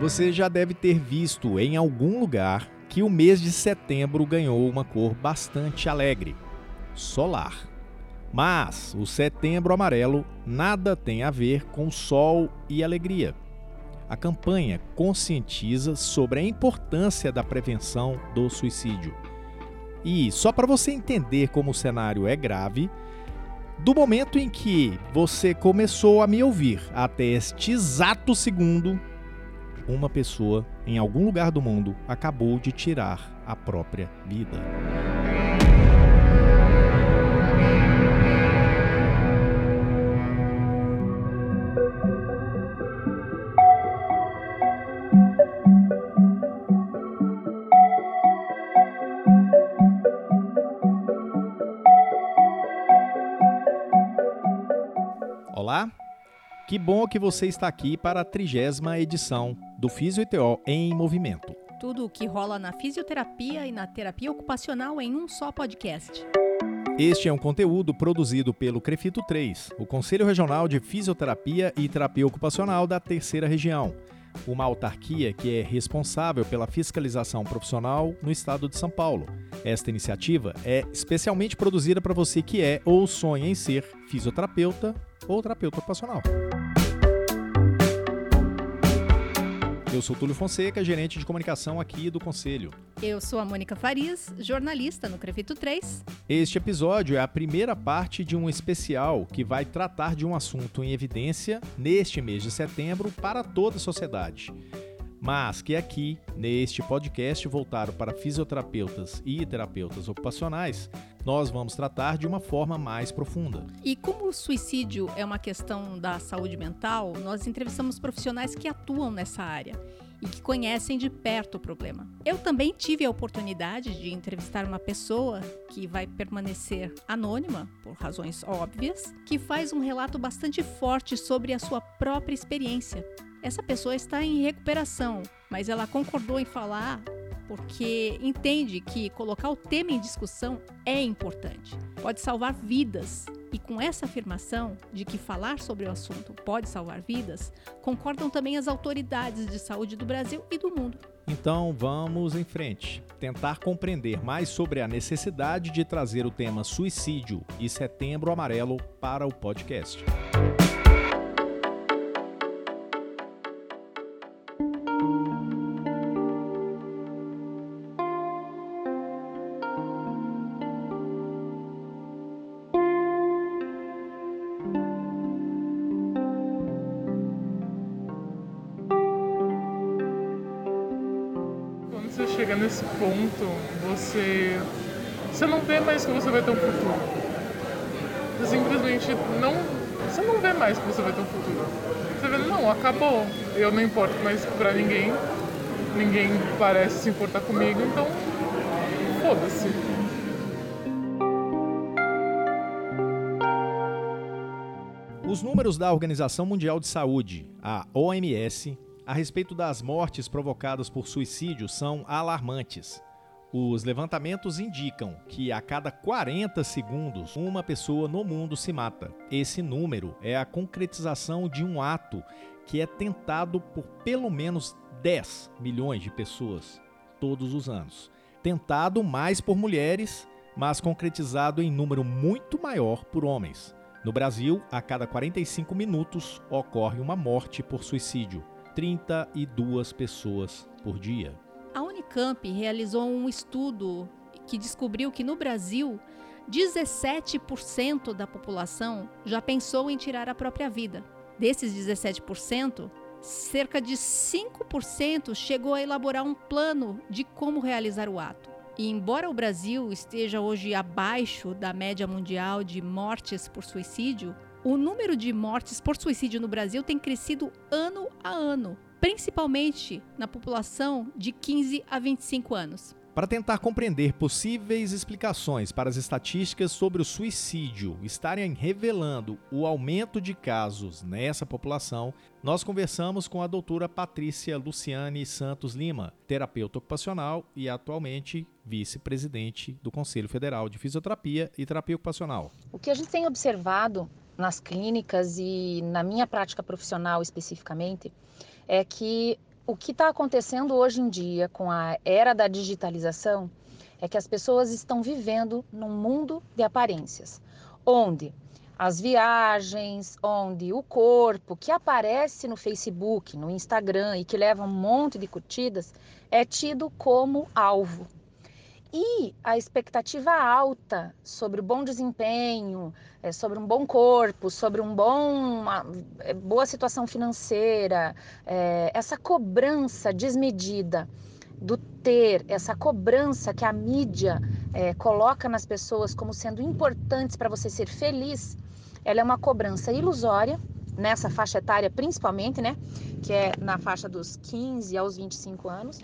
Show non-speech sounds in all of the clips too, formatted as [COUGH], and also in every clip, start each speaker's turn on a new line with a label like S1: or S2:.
S1: Você já deve ter visto em algum lugar que o mês de setembro ganhou uma cor bastante alegre solar. Mas o setembro amarelo nada tem a ver com sol e alegria. A campanha conscientiza sobre a importância da prevenção do suicídio. E só para você entender como o cenário é grave, do momento em que você começou a me ouvir até este exato segundo, uma pessoa em algum lugar do mundo acabou de tirar a própria vida. Olá, que bom que você está aqui para a trigésima edição do Fisio em Movimento.
S2: Tudo o que rola na fisioterapia e na terapia ocupacional em um só podcast.
S1: Este é um conteúdo produzido pelo Crefito 3, o Conselho Regional de Fisioterapia e Terapia Ocupacional da Terceira Região, uma autarquia que é responsável pela fiscalização profissional no estado de São Paulo. Esta iniciativa é especialmente produzida para você que é ou sonha em ser fisioterapeuta ou terapeuta ocupacional. Eu sou Túlio Fonseca, gerente de comunicação aqui do Conselho.
S2: Eu sou a Mônica Farias, jornalista no Crefito 3.
S1: Este episódio é a primeira parte de um especial que vai tratar de um assunto em evidência neste mês de setembro para toda a sociedade mas que aqui, neste podcast voltado para fisioterapeutas e terapeutas ocupacionais, nós vamos tratar de uma forma mais profunda.
S2: E como o suicídio é uma questão da saúde mental, nós entrevistamos profissionais que atuam nessa área e que conhecem de perto o problema. Eu também tive a oportunidade de entrevistar uma pessoa que vai permanecer anônima, por razões óbvias, que faz um relato bastante forte sobre a sua própria experiência essa pessoa está em recuperação, mas ela concordou em falar porque entende que colocar o tema em discussão é importante, pode salvar vidas. E com essa afirmação de que falar sobre o assunto pode salvar vidas, concordam também as autoridades de saúde do Brasil e do mundo.
S1: Então vamos em frente, tentar compreender mais sobre a necessidade de trazer o tema suicídio e setembro amarelo para o podcast.
S3: Chega nesse ponto, você, você não vê mais que você vai ter um futuro. Você simplesmente não. Você não vê mais que você vai ter um futuro. Você vê, não, acabou. Eu não importo mais pra ninguém. Ninguém parece se importar comigo, então foda-se.
S1: Os números da Organização Mundial de Saúde, a OMS, a respeito das mortes provocadas por suicídio são alarmantes. Os levantamentos indicam que a cada 40 segundos uma pessoa no mundo se mata. Esse número é a concretização de um ato que é tentado por pelo menos 10 milhões de pessoas todos os anos. Tentado mais por mulheres, mas concretizado em número muito maior por homens. No Brasil, a cada 45 minutos ocorre uma morte por suicídio. 32 pessoas por dia.
S2: A Unicamp realizou um estudo que descobriu que no Brasil, 17% da população já pensou em tirar a própria vida. Desses 17%, cerca de 5% chegou a elaborar um plano de como realizar o ato. E embora o Brasil esteja hoje abaixo da média mundial de mortes por suicídio, o número de mortes por suicídio no Brasil tem crescido ano a ano, principalmente na população de 15 a 25 anos.
S1: Para tentar compreender possíveis explicações para as estatísticas sobre o suicídio estarem revelando o aumento de casos nessa população, nós conversamos com a doutora Patrícia Luciane Santos Lima, terapeuta ocupacional e atualmente vice-presidente do Conselho Federal de Fisioterapia e Terapia Ocupacional.
S4: O que a gente tem observado nas clínicas e na minha prática profissional especificamente, é que o que está acontecendo hoje em dia com a era da digitalização é que as pessoas estão vivendo num mundo de aparências, onde as viagens, onde o corpo que aparece no Facebook, no Instagram e que leva um monte de curtidas é tido como alvo. E a expectativa alta sobre o bom desempenho, é, sobre um bom corpo, sobre um bom, uma é, boa situação financeira, é, essa cobrança desmedida do ter, essa cobrança que a mídia coloca nas pessoas como sendo importantes para você ser feliz, ela é uma cobrança ilusória, nessa faixa etária principalmente, né? Que é na faixa dos 15 aos 25 anos,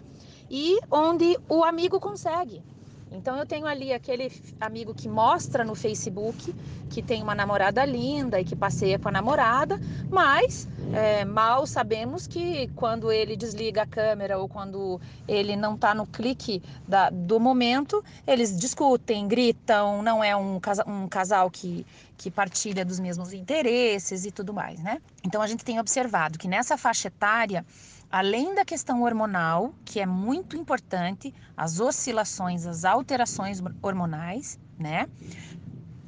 S4: e onde o amigo consegue. Então eu tenho ali aquele amigo que mostra no Facebook que tem uma namorada linda e que passeia com a namorada, mas é, mal sabemos que quando ele desliga a câmera ou quando ele não está no clique da, do momento, eles discutem, gritam, não é um, casa, um casal que, que partilha dos mesmos interesses e tudo mais, né? Então a gente tem observado que nessa faixa etária além da questão hormonal, que é muito importante, as oscilações, as alterações hormonais, né?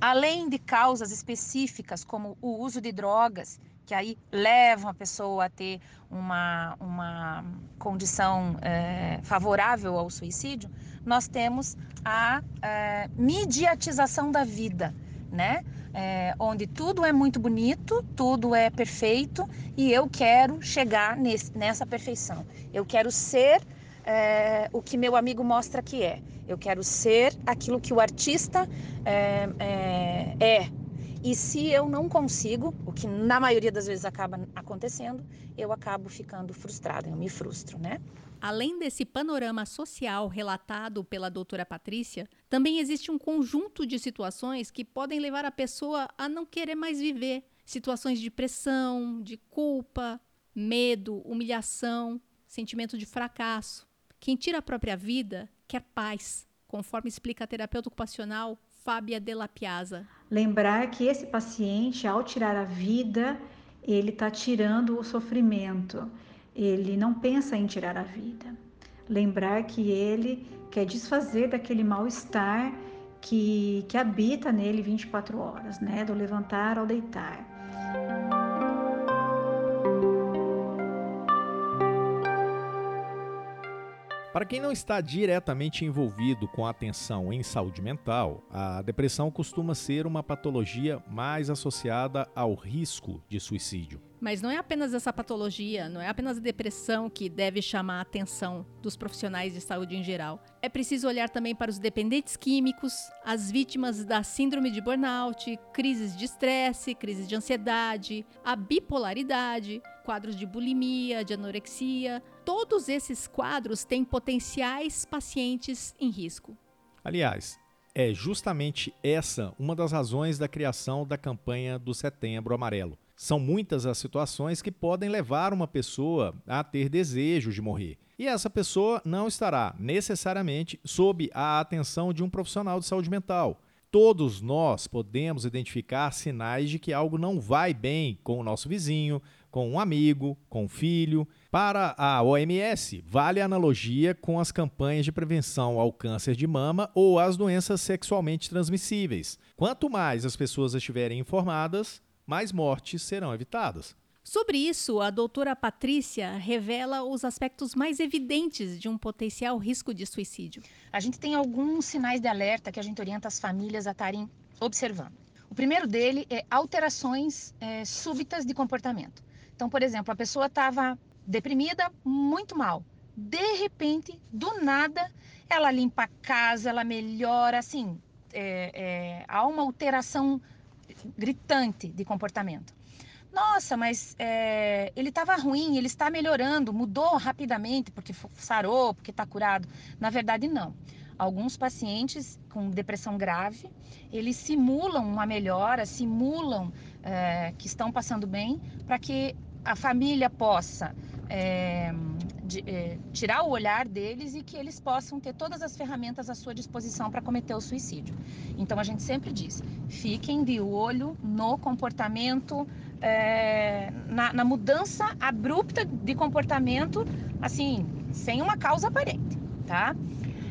S4: Além de causas específicas, como o uso de drogas, que aí levam a pessoa a ter uma, uma condição é, favorável ao suicídio, nós temos a é, mediatização da vida, né? É, onde tudo é muito bonito, tudo é perfeito e eu quero chegar nesse, nessa perfeição. Eu quero ser é, o que meu amigo mostra que é. Eu quero ser aquilo que o artista é, é, é. E se eu não consigo, o que na maioria das vezes acaba acontecendo, eu acabo ficando frustrada, eu me frustro, né?
S2: Além desse panorama social relatado pela doutora Patrícia, também existe um conjunto de situações que podem levar a pessoa a não querer mais viver. Situações de pressão, de culpa, medo, humilhação, sentimento de fracasso. Quem tira a própria vida quer paz, conforme explica a terapeuta ocupacional Fábia Della Piazza.
S5: Lembrar que esse paciente, ao tirar a vida, ele está tirando o sofrimento ele não pensa em tirar a vida. Lembrar que ele quer desfazer daquele mal-estar que, que habita nele 24 horas, né? Do levantar ao deitar.
S1: Para quem não está diretamente envolvido com a atenção em saúde mental, a depressão costuma ser uma patologia mais associada ao risco de suicídio.
S2: Mas não é apenas essa patologia, não é apenas a depressão que deve chamar a atenção dos profissionais de saúde em geral. É preciso olhar também para os dependentes químicos, as vítimas da síndrome de burnout, crises de estresse, crises de ansiedade, a bipolaridade, quadros de bulimia, de anorexia. Todos esses quadros têm potenciais pacientes em risco.
S1: Aliás, é justamente essa uma das razões da criação da campanha do Setembro Amarelo são muitas as situações que podem levar uma pessoa a ter desejo de morrer. E essa pessoa não estará necessariamente sob a atenção de um profissional de saúde mental. Todos nós podemos identificar sinais de que algo não vai bem com o nosso vizinho, com um amigo, com um filho. Para a OMS, vale a analogia com as campanhas de prevenção ao câncer de mama ou às doenças sexualmente transmissíveis. Quanto mais as pessoas estiverem informadas, mais mortes serão evitadas.
S2: Sobre isso, a doutora Patrícia revela os aspectos mais evidentes de um potencial risco de suicídio.
S4: A gente tem alguns sinais de alerta que a gente orienta as famílias a estarem observando. O primeiro dele é alterações é, súbitas de comportamento. Então, por exemplo, a pessoa estava deprimida, muito mal. De repente, do nada, ela limpa a casa, ela melhora, assim, é, é, há uma alteração gritante de comportamento. Nossa, mas é, ele estava ruim, ele está melhorando, mudou rapidamente porque sarou, porque está curado. Na verdade, não. Alguns pacientes com depressão grave, eles simulam uma melhora, simulam é, que estão passando bem, para que a família possa é, de, é, tirar o olhar deles e que eles possam ter todas as ferramentas à sua disposição para cometer o suicídio. Então a gente sempre diz: fiquem de olho no comportamento, é, na, na, mudança abrupta de comportamento assim, sem uma causa aparente, tá?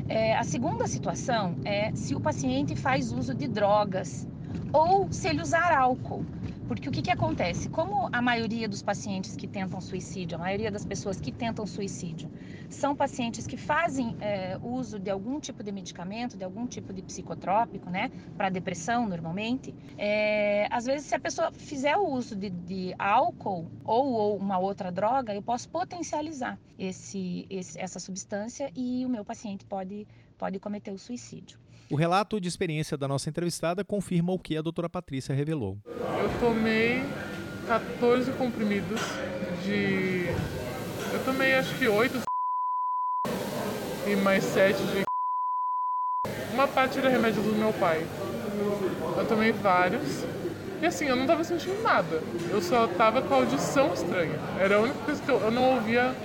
S4: É, a segunda situação é se o paciente faz uso de drogas ou se ele usar álcool. Porque o que, que acontece? Como a maioria dos pacientes que tentam suicídio, a maioria das pessoas que tentam suicídio, são pacientes que fazem é, uso de algum tipo de medicamento, de algum tipo de psicotrópico, né, para depressão normalmente, é, às vezes se a pessoa fizer o uso de, de álcool ou, ou, uma outra droga, eu posso potencializar esse, esse, essa substância e o meu paciente pode, pode cometer o suicídio.
S1: O relato de experiência da nossa entrevistada confirma o que a doutora Patrícia revelou.
S3: Eu tomei 14 comprimidos de. Eu tomei acho que 8 [LAUGHS] e mais 7 de. [LAUGHS] Uma parte era remédio do meu pai. Eu tomei vários. E assim, eu não tava sentindo nada. Eu só tava com a audição estranha. Era a única coisa que eu, eu não ouvia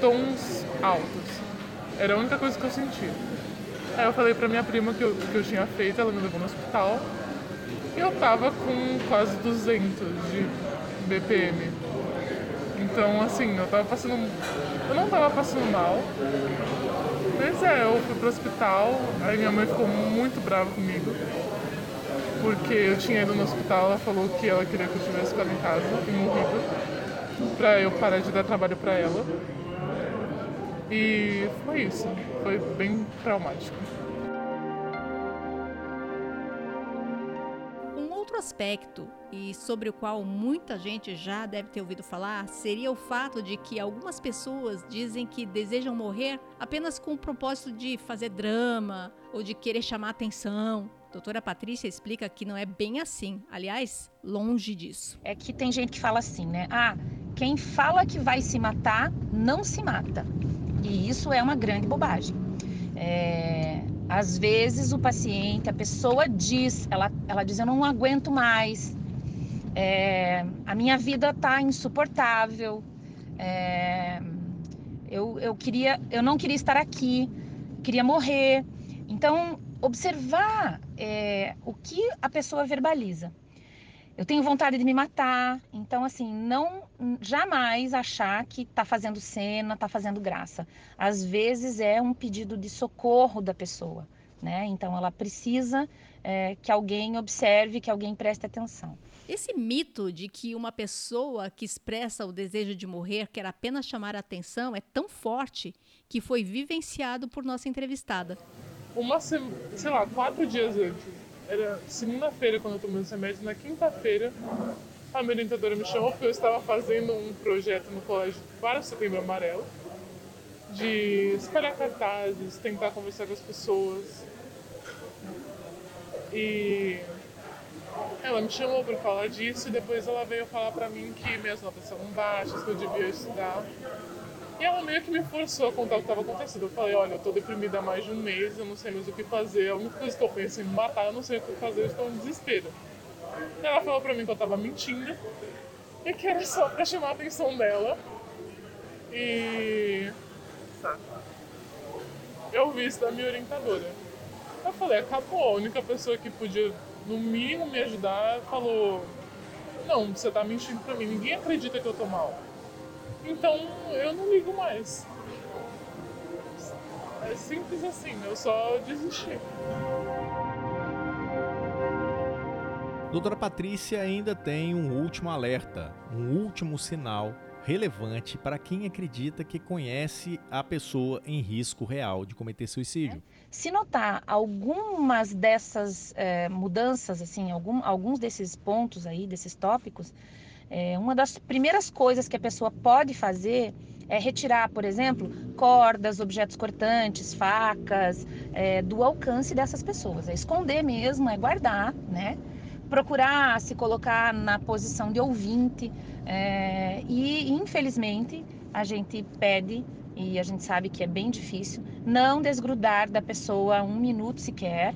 S3: tons altos. Era a única coisa que eu sentia. Aí eu falei pra minha prima que eu, que eu tinha feito, ela me levou no hospital. E eu tava com quase 200 de BPM. Então, assim, eu tava passando. Eu não tava passando mal. Mas é, eu fui pro hospital, aí minha mãe ficou muito brava comigo. Porque eu tinha ido no hospital, ela falou que ela queria que eu tivesse ficado em casa e morrido. Pra eu parar de dar trabalho pra ela. E foi isso. Foi bem traumático.
S2: Um outro aspecto, e sobre o qual muita gente já deve ter ouvido falar, seria o fato de que algumas pessoas dizem que desejam morrer apenas com o propósito de fazer drama ou de querer chamar atenção. doutora Patrícia explica que não é bem assim. Aliás, longe disso.
S4: É que tem gente que fala assim, né? Ah, quem fala que vai se matar, não se mata. E isso é uma grande bobagem. É, às vezes o paciente, a pessoa diz, ela, ela diz, eu não aguento mais, é, a minha vida está insuportável, é, eu, eu, queria, eu não queria estar aqui, queria morrer. Então, observar é, o que a pessoa verbaliza eu tenho vontade de me matar. Então, assim, não jamais achar que está fazendo cena, está fazendo graça. Às vezes é um pedido de socorro da pessoa, né? Então, ela precisa é, que alguém observe, que alguém preste atenção.
S2: Esse mito de que uma pessoa que expressa o desejo de morrer quer apenas chamar a atenção é tão forte que foi vivenciado por nossa entrevistada.
S3: Uma, sei lá, quatro dias antes era segunda-feira quando eu tomei esse remédio. Na quinta-feira, a minha orientadora me chamou porque eu estava fazendo um projeto no colégio para o Setembro Amarelo de espalhar cartazes, tentar conversar com as pessoas. E ela me chamou para falar disso e depois ela veio falar para mim que minhas notas estavam baixas, que eu devia estudar. E ela meio que me forçou a contar o que estava acontecendo. Eu falei, olha, eu tô deprimida há mais de um mês, eu não sei mais o que fazer, a única coisa que eu penso em me matar, eu não sei o que fazer, eu estou em desespero. Ela falou pra mim que eu tava mentindo e que era só pra chamar a atenção dela. E. Eu vi isso da minha orientadora. Eu falei, acabou, a única pessoa que podia, no mínimo, me ajudar falou: Não, você tá mentindo pra mim, ninguém acredita que eu tô mal. Então eu não ligo mais. É simples assim, eu só desisti.
S1: Doutora Patrícia ainda tem um último alerta, um último sinal relevante para quem acredita que conhece a pessoa em risco real de cometer suicídio.
S4: Se notar algumas dessas é, mudanças, assim, algum, alguns desses pontos aí, desses tópicos, é, uma das primeiras coisas que a pessoa pode fazer é retirar, por exemplo, cordas, objetos cortantes, facas, é, do alcance dessas pessoas. É esconder mesmo, é guardar, né? Procurar se colocar na posição de ouvinte. É, e, infelizmente, a gente pede, e a gente sabe que é bem difícil, não desgrudar da pessoa um minuto sequer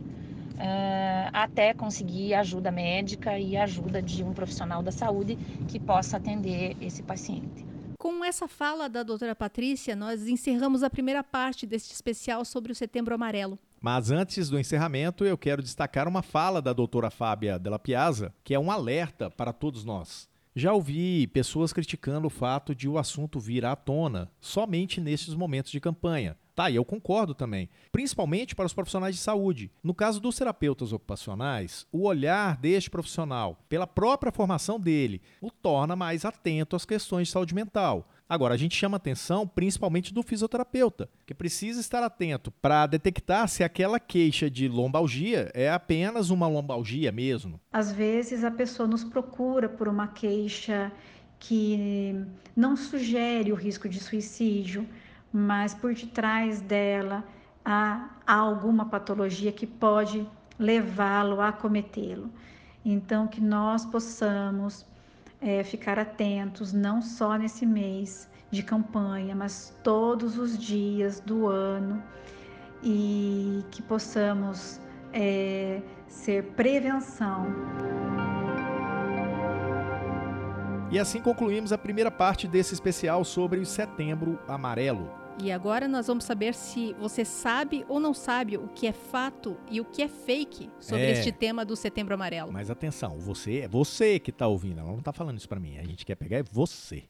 S4: uh, até conseguir ajuda médica e ajuda de um profissional da saúde que possa atender esse paciente.
S2: Com essa fala da doutora Patrícia, nós encerramos a primeira parte deste especial sobre o Setembro Amarelo.
S1: Mas antes do encerramento, eu quero destacar uma fala da doutora Fábia Della Piazza, que é um alerta para todos nós. Já ouvi pessoas criticando o fato de o assunto vir à tona somente nesses momentos de campanha. Tá, e eu concordo também, principalmente para os profissionais de saúde. No caso dos terapeutas ocupacionais, o olhar deste profissional, pela própria formação dele, o torna mais atento às questões de saúde mental. Agora, a gente chama atenção principalmente do fisioterapeuta, que precisa estar atento para detectar se aquela queixa de lombalgia é apenas uma lombalgia mesmo.
S5: Às vezes a pessoa nos procura por uma queixa que não sugere o risco de suicídio, mas por detrás dela há, alguma patologia que pode levá-lo a cometê-lo. Então, que nós possamos é, ficar atentos, não só nesse mês de campanha, mas todos os dias do ano, e que possamos é, ser prevenção.
S1: E assim concluímos a primeira parte desse especial sobre o Setembro Amarelo.
S2: E agora nós vamos saber se você sabe ou não sabe o que é fato e o que é fake sobre
S1: É.
S2: este tema do Setembro Amarelo.
S1: Mas atenção, você é você que está ouvindo, ela não está falando isso para mim. A gente quer pegar é você.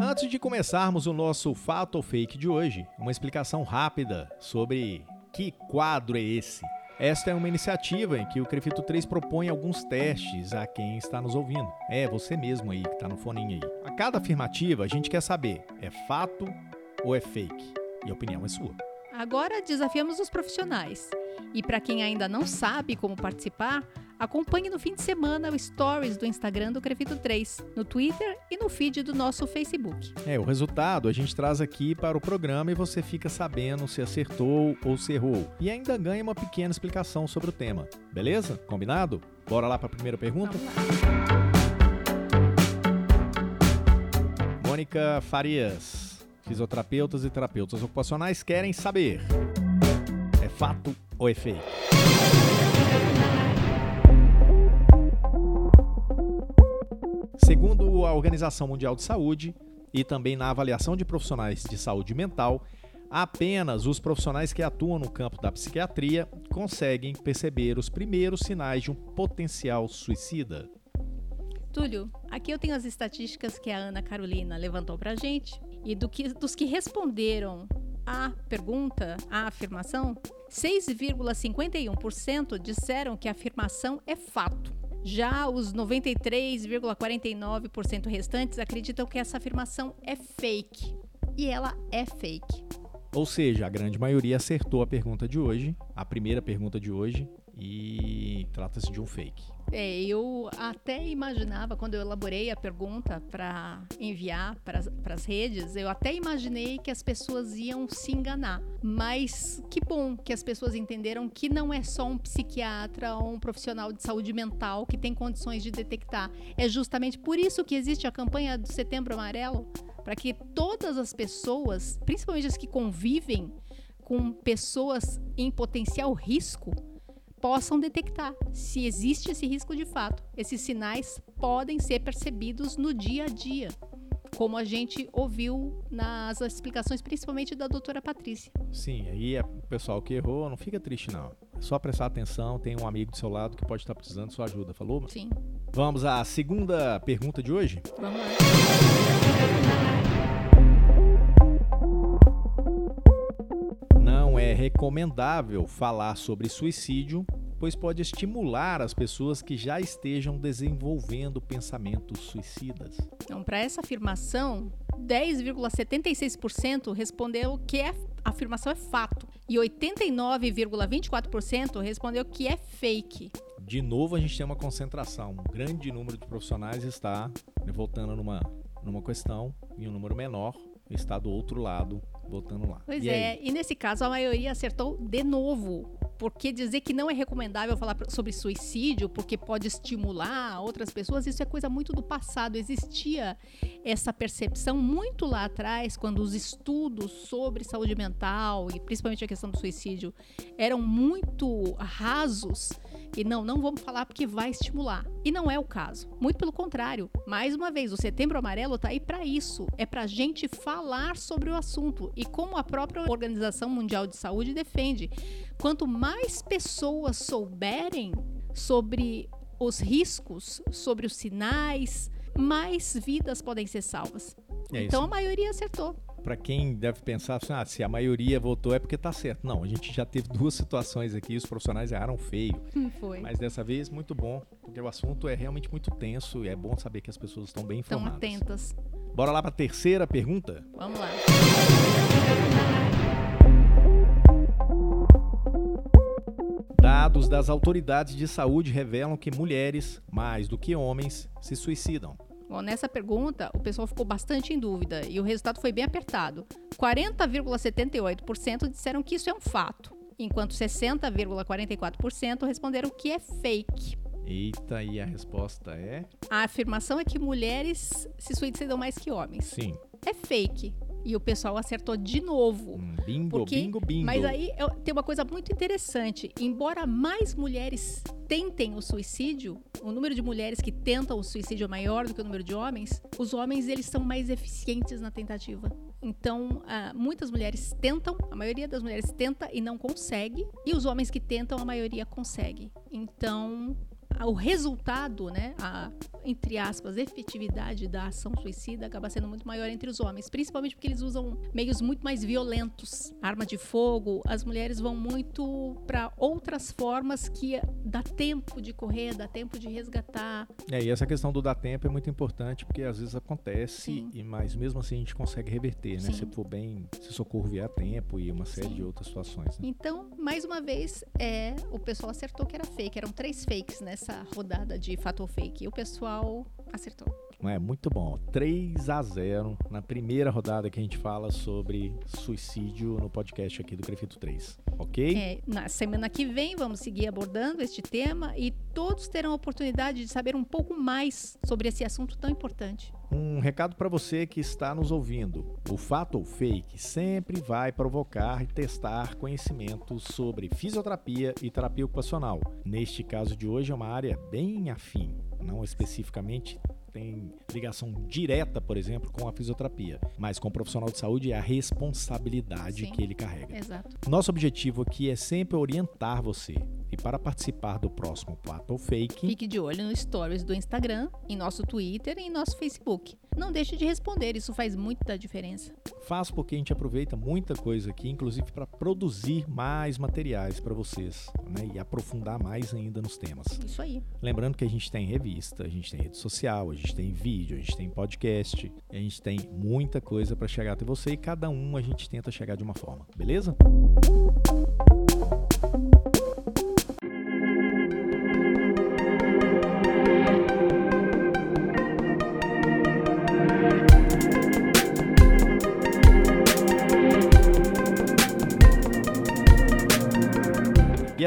S1: Antes de começarmos o nosso fato ou fake de hoje, uma explicação rápida sobre que quadro é esse. Esta é uma iniciativa em que o Crefito 3 propõe alguns testes a quem está nos ouvindo. É você mesmo aí que está no foninho aí. A cada afirmativa, a gente quer saber: é fato ou é fake? E a opinião é sua.
S2: Agora desafiamos os profissionais. E para quem ainda não sabe como participar, acompanhe no fim de semana o Stories do Instagram do Crefito 3, no Twitter no feed do nosso Facebook.
S1: É, o resultado a gente traz aqui para o programa e você fica sabendo se acertou ou se errou. E ainda ganha uma pequena explicação sobre o tema. Beleza? Combinado? Bora lá para a primeira pergunta? Mônica Farias, fisioterapeutas e terapeutas ocupacionais querem saber: é fato ou é fake? Segundo a Organização Mundial de Saúde e também na avaliação de profissionais de saúde mental, apenas os profissionais que atuam no campo da psiquiatria conseguem perceber os primeiros sinais de um potencial suicida.
S2: Túlio, aqui eu tenho as estatísticas que a Ana Carolina levantou pra gente. E do que- dos que responderam à pergunta, à afirmação, 6,51% disseram que a afirmação é fato. Já os 93,49% restantes acreditam que essa afirmação é fake. E ela é fake.
S1: Ou seja, a grande maioria acertou a pergunta de hoje, a primeira pergunta de hoje, e trata-se de um fake.
S2: É, eu até imaginava, quando eu elaborei a pergunta para enviar para as redes, eu até imaginei que as pessoas iam se enganar. Mas que bom que as pessoas entenderam que não é só um psiquiatra ou um profissional de saúde mental que tem condições de detectar. É justamente por isso que existe a campanha do Setembro Amarelo para que todas as pessoas, principalmente as que convivem com pessoas em potencial risco, possam detectar se existe esse risco de fato. Esses sinais podem ser percebidos no dia a dia, como a gente ouviu nas explicações, principalmente da doutora Patrícia.
S1: Sim, aí é o pessoal que errou, não fica triste não. É só prestar atenção, tem um amigo do seu lado que pode estar precisando de sua ajuda, falou?
S2: Sim,
S1: Vamos à segunda pergunta de hoje?
S2: vamos lá.
S1: Recomendável falar sobre suicídio, pois pode estimular as pessoas que já estejam desenvolvendo pensamentos suicidas.
S2: Então, para essa afirmação, 10,76% respondeu que é- a afirmação é fato e 89,24% respondeu que é fake.
S1: De novo, a gente tem uma concentração. Um grande número de profissionais está voltando numa, numa questão e um número menor está do outro lado, voltando lá.
S2: Pois
S1: E
S2: é,
S1: aí?
S2: e nesse caso a maioria acertou de novo. Porque dizer que não é recomendável falar sobre suicídio porque pode estimular outras pessoas, isso é coisa muito do passado. Existia essa percepção muito lá atrás, quando os estudos sobre saúde mental e principalmente a questão do suicídio eram muito rasos, e não, não vamos falar porque vai estimular. E não é o caso. Muito pelo contrário. Mais uma vez, o Setembro Amarelo está aí para isso. É para a gente falar sobre o assunto. E como a própria Organização Mundial de Saúde defende, quanto mais pessoas souberem sobre os riscos, sobre os sinais, mais vidas podem ser salvas.
S1: É
S2: então a maioria acertou.
S1: Para quem deve pensar assim, ah, se a maioria votou é porque tá certo. Não, a gente já teve [LAUGHS] duas situações aqui, os profissionais erraram feio.
S2: Foi.
S1: Mas dessa vez, muito bom, porque o assunto é realmente muito tenso e é bom saber que as pessoas estão bem
S2: Estão
S1: informadas.
S2: atentas.
S1: Bora lá para a terceira pergunta?
S2: Vamos lá.
S1: Dados das autoridades de saúde revelam que mulheres, mais do que homens, se suicidam.
S2: Bom, nessa pergunta, o pessoal ficou bastante em dúvida e o resultado foi bem apertado. 40,78% disseram que isso é um fato, enquanto 60,44% responderam que é fake.
S1: Eita, e a resposta é
S2: A afirmação é que mulheres se suicidam mais que homens.
S1: sim.
S2: É fake. E o pessoal acertou de novo.
S1: Hum, bingo,
S2: Porque-
S1: bingo, bingo.
S2: Mas aí eu- tem uma coisa muito interessante. Embora mais mulheres tentem o suicídio, o número de mulheres que tentam o suicídio é maior do que o número de homens, os homens eles são mais eficientes na tentativa. Então, ah, muitas mulheres tentam, a maioria das mulheres tenta e não consegue, e os homens que tentam, a maioria consegue. Então, o resultado, né, a, entre aspas, efetividade da ação suicida acaba sendo muito maior entre os homens, principalmente porque eles usam meios muito mais violentos, arma de fogo. As mulheres vão muito para outras formas que dá tempo de correr, dá tempo de resgatar.
S1: É, e essa questão do dar tempo é muito importante, porque às vezes acontece,
S2: Sim.
S1: e mas mesmo assim a gente consegue reverter, né?
S2: Sim.
S1: Se for bem, se socorro vier a tempo e uma série
S2: Sim.
S1: de outras situações. Né?
S2: Então, mais uma vez, é, o pessoal acertou que era fake. Eram três fakes nessa rodada de fato ou fake. E o pessoal acertou.
S1: É muito bom. 3 a 0 na primeira rodada que a gente fala sobre suicídio no podcast aqui do Crefito 3. Ok?
S2: É, na semana que vem vamos seguir abordando este tema e todos terão a oportunidade de saber um pouco mais sobre esse assunto tão importante.
S1: Um recado para você que está nos ouvindo. O fato ou fake sempre vai provocar e testar conhecimentos sobre fisioterapia e terapia ocupacional. Neste caso de hoje é uma área bem afim, não especificamente tem ligação direta, por exemplo, com a fisioterapia, mas com o profissional de saúde é a responsabilidade
S2: Sim.
S1: que ele carrega.
S2: Exato.
S1: Nosso objetivo aqui é sempre orientar você. E para participar do próximo Fato ou Fake,
S2: Fique de olho no stories do Instagram, em nosso Twitter e em nosso Facebook. Não deixe de responder, isso faz muita diferença.
S1: Faz porque a gente aproveita muita coisa aqui, inclusive para produzir mais materiais para vocês né, e aprofundar mais ainda nos temas.
S2: Isso aí.
S1: Lembrando que a gente tem revista, a gente tem rede social, a gente tem vídeo, a gente tem podcast, a gente tem muita coisa para chegar até você e cada um a gente tenta chegar de uma forma, beleza? E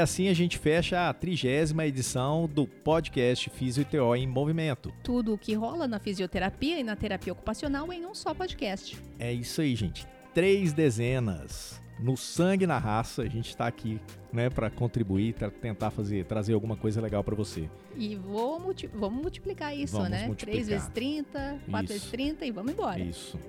S1: assim a gente fecha a trigésima edição do podcast Físio TO em Movimento.
S2: Tudo o que rola na fisioterapia e na terapia ocupacional em um só podcast.
S1: É isso aí, gente. Três dezenas. No sangue na raça, a gente está aqui, né, para contribuir, para tentar fazer, trazer alguma coisa legal para você.
S2: E vou vamos multiplicar isso,
S1: Vamos
S2: né?
S1: multiplicar.
S2: 3 vezes 30, 4 vezes
S1: Isso.
S2: 30 e vamos embora.
S1: Isso.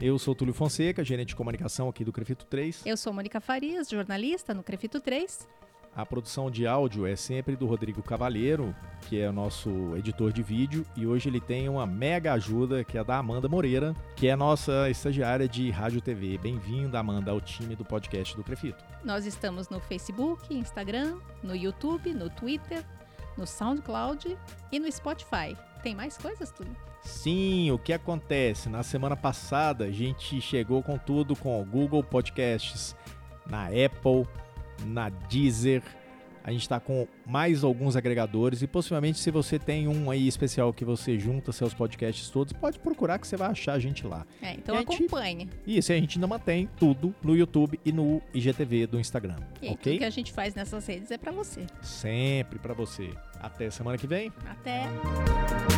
S1: Eu sou Túlio Fonseca, gerente de comunicação aqui do Crefito 3.
S2: Eu sou Mônica Farias, jornalista no Crefito 3.
S1: A produção de áudio é sempre do Rodrigo Cavalheiro, que é o nosso editor de vídeo, e hoje ele tem uma mega ajuda que é da Amanda Moreira, que é a nossa estagiária de rádio TV. Bem-vinda, Amanda, ao time do podcast do Crefito.
S2: Nós estamos no Facebook, Instagram, no YouTube, no Twitter, no SoundCloud e no Spotify. Tem mais coisas, Túlio?
S1: Sim, o que acontece? Na semana passada a gente chegou com tudo com o Google Podcasts, na Apple, na Deezer. A gente está com mais alguns agregadores e possivelmente se você tem um aí especial que você junta seus podcasts todos, pode procurar que você vai achar a gente lá.
S2: É, então
S1: E gente-
S2: acompanhe.
S1: E isso a gente ainda mantém tudo no YouTube e no IGTV do Instagram,
S2: E
S1: ok?
S2: tudo que a gente faz nessas redes é pra você.
S1: Sempre para você. Até semana que vem.
S2: Até!